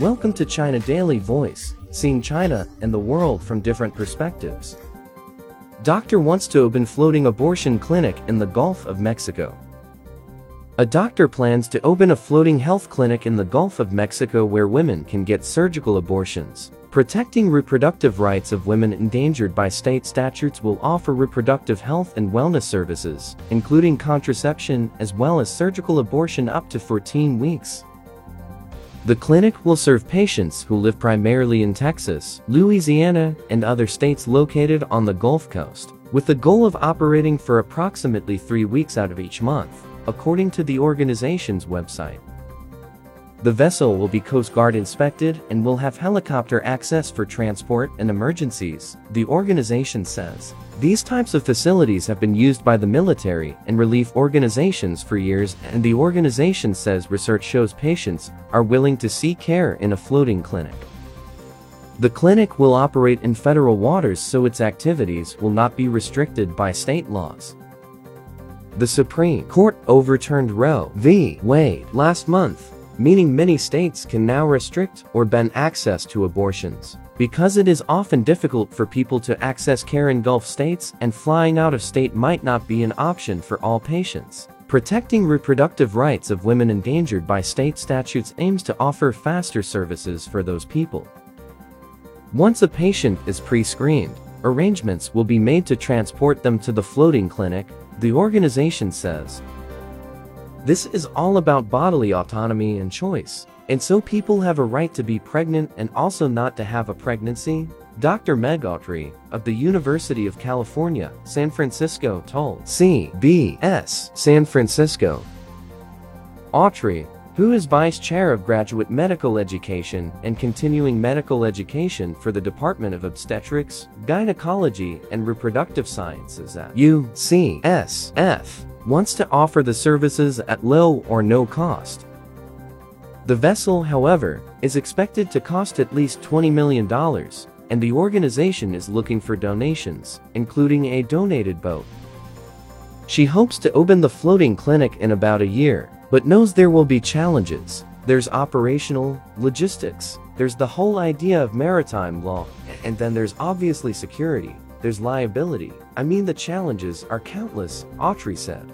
Welcome to China Daily Voice, seeing China and the world from different perspectives. Doctor wants to open floating abortion clinic in the Gulf of Mexico. A doctor plans to open a floating health clinic in the Gulf of Mexico where women can get surgical abortions. Protecting reproductive rights of women endangered by state statutes will offer reproductive health and wellness services, including contraception as well as surgical abortion up to 14 weeks. The clinic will serve patients who live primarily in Texas, Louisiana, and other states located on the Gulf Coast, with the goal of operating for approximately three weeks out of each month, according to the organization's website. The vessel will be Coast Guard inspected and will have helicopter access for transport and emergencies, the organization says. These types of facilities have been used by the military and relief organizations for years and the organization says research shows patients are willing to seek care in a floating clinic. The clinic will operate in federal waters so its activities will not be restricted by state laws. The Supreme Court overturned Roe v. Wade last month, meaning many states can now restrict or ban access to abortions. Because it is often difficult for people to access care in Gulf states and flying out of state might not be an option for all patients. Protecting reproductive rights of women endangered by state statutes aims to offer faster services for those people. Once a patient is pre-screened, arrangements will be made to transport them to the floating clinic, the organization says, this is all about bodily autonomy and choice. And so people have a right to be pregnant and also not to have a pregnancy? Dr. Meg Autry of the University of California, San Francisco told CBS San Francisco. Autry, who is Vice Chair of Graduate Medical Education and Continuing Medical Education for the Department of Obstetrics, Gynecology, and Reproductive Sciences at UCSF, wants to offer the services at low or no cost. The vessel, however, is expected to cost at least $20 million, and the organization is looking for donations, including a donated boat. She hopes to open the floating clinic in about a year, but knows there will be challenges. There's operational, logistics, there's the whole idea of maritime law, and then there's obviously security, there's liability. I mean the challenges are countless, Autry said.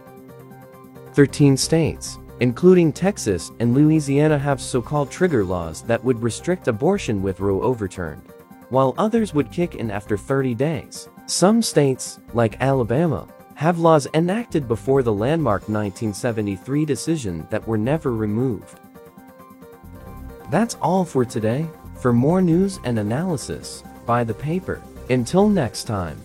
13 states, including Texas and Louisiana have so-called trigger laws that would restrict abortion with Roe overturned, while others would kick in after 30 days. Some states, like Alabama, have laws enacted before the landmark 1973 decision that were never removed. That's all for today. For more news and analysis, buy the paper. Until next time.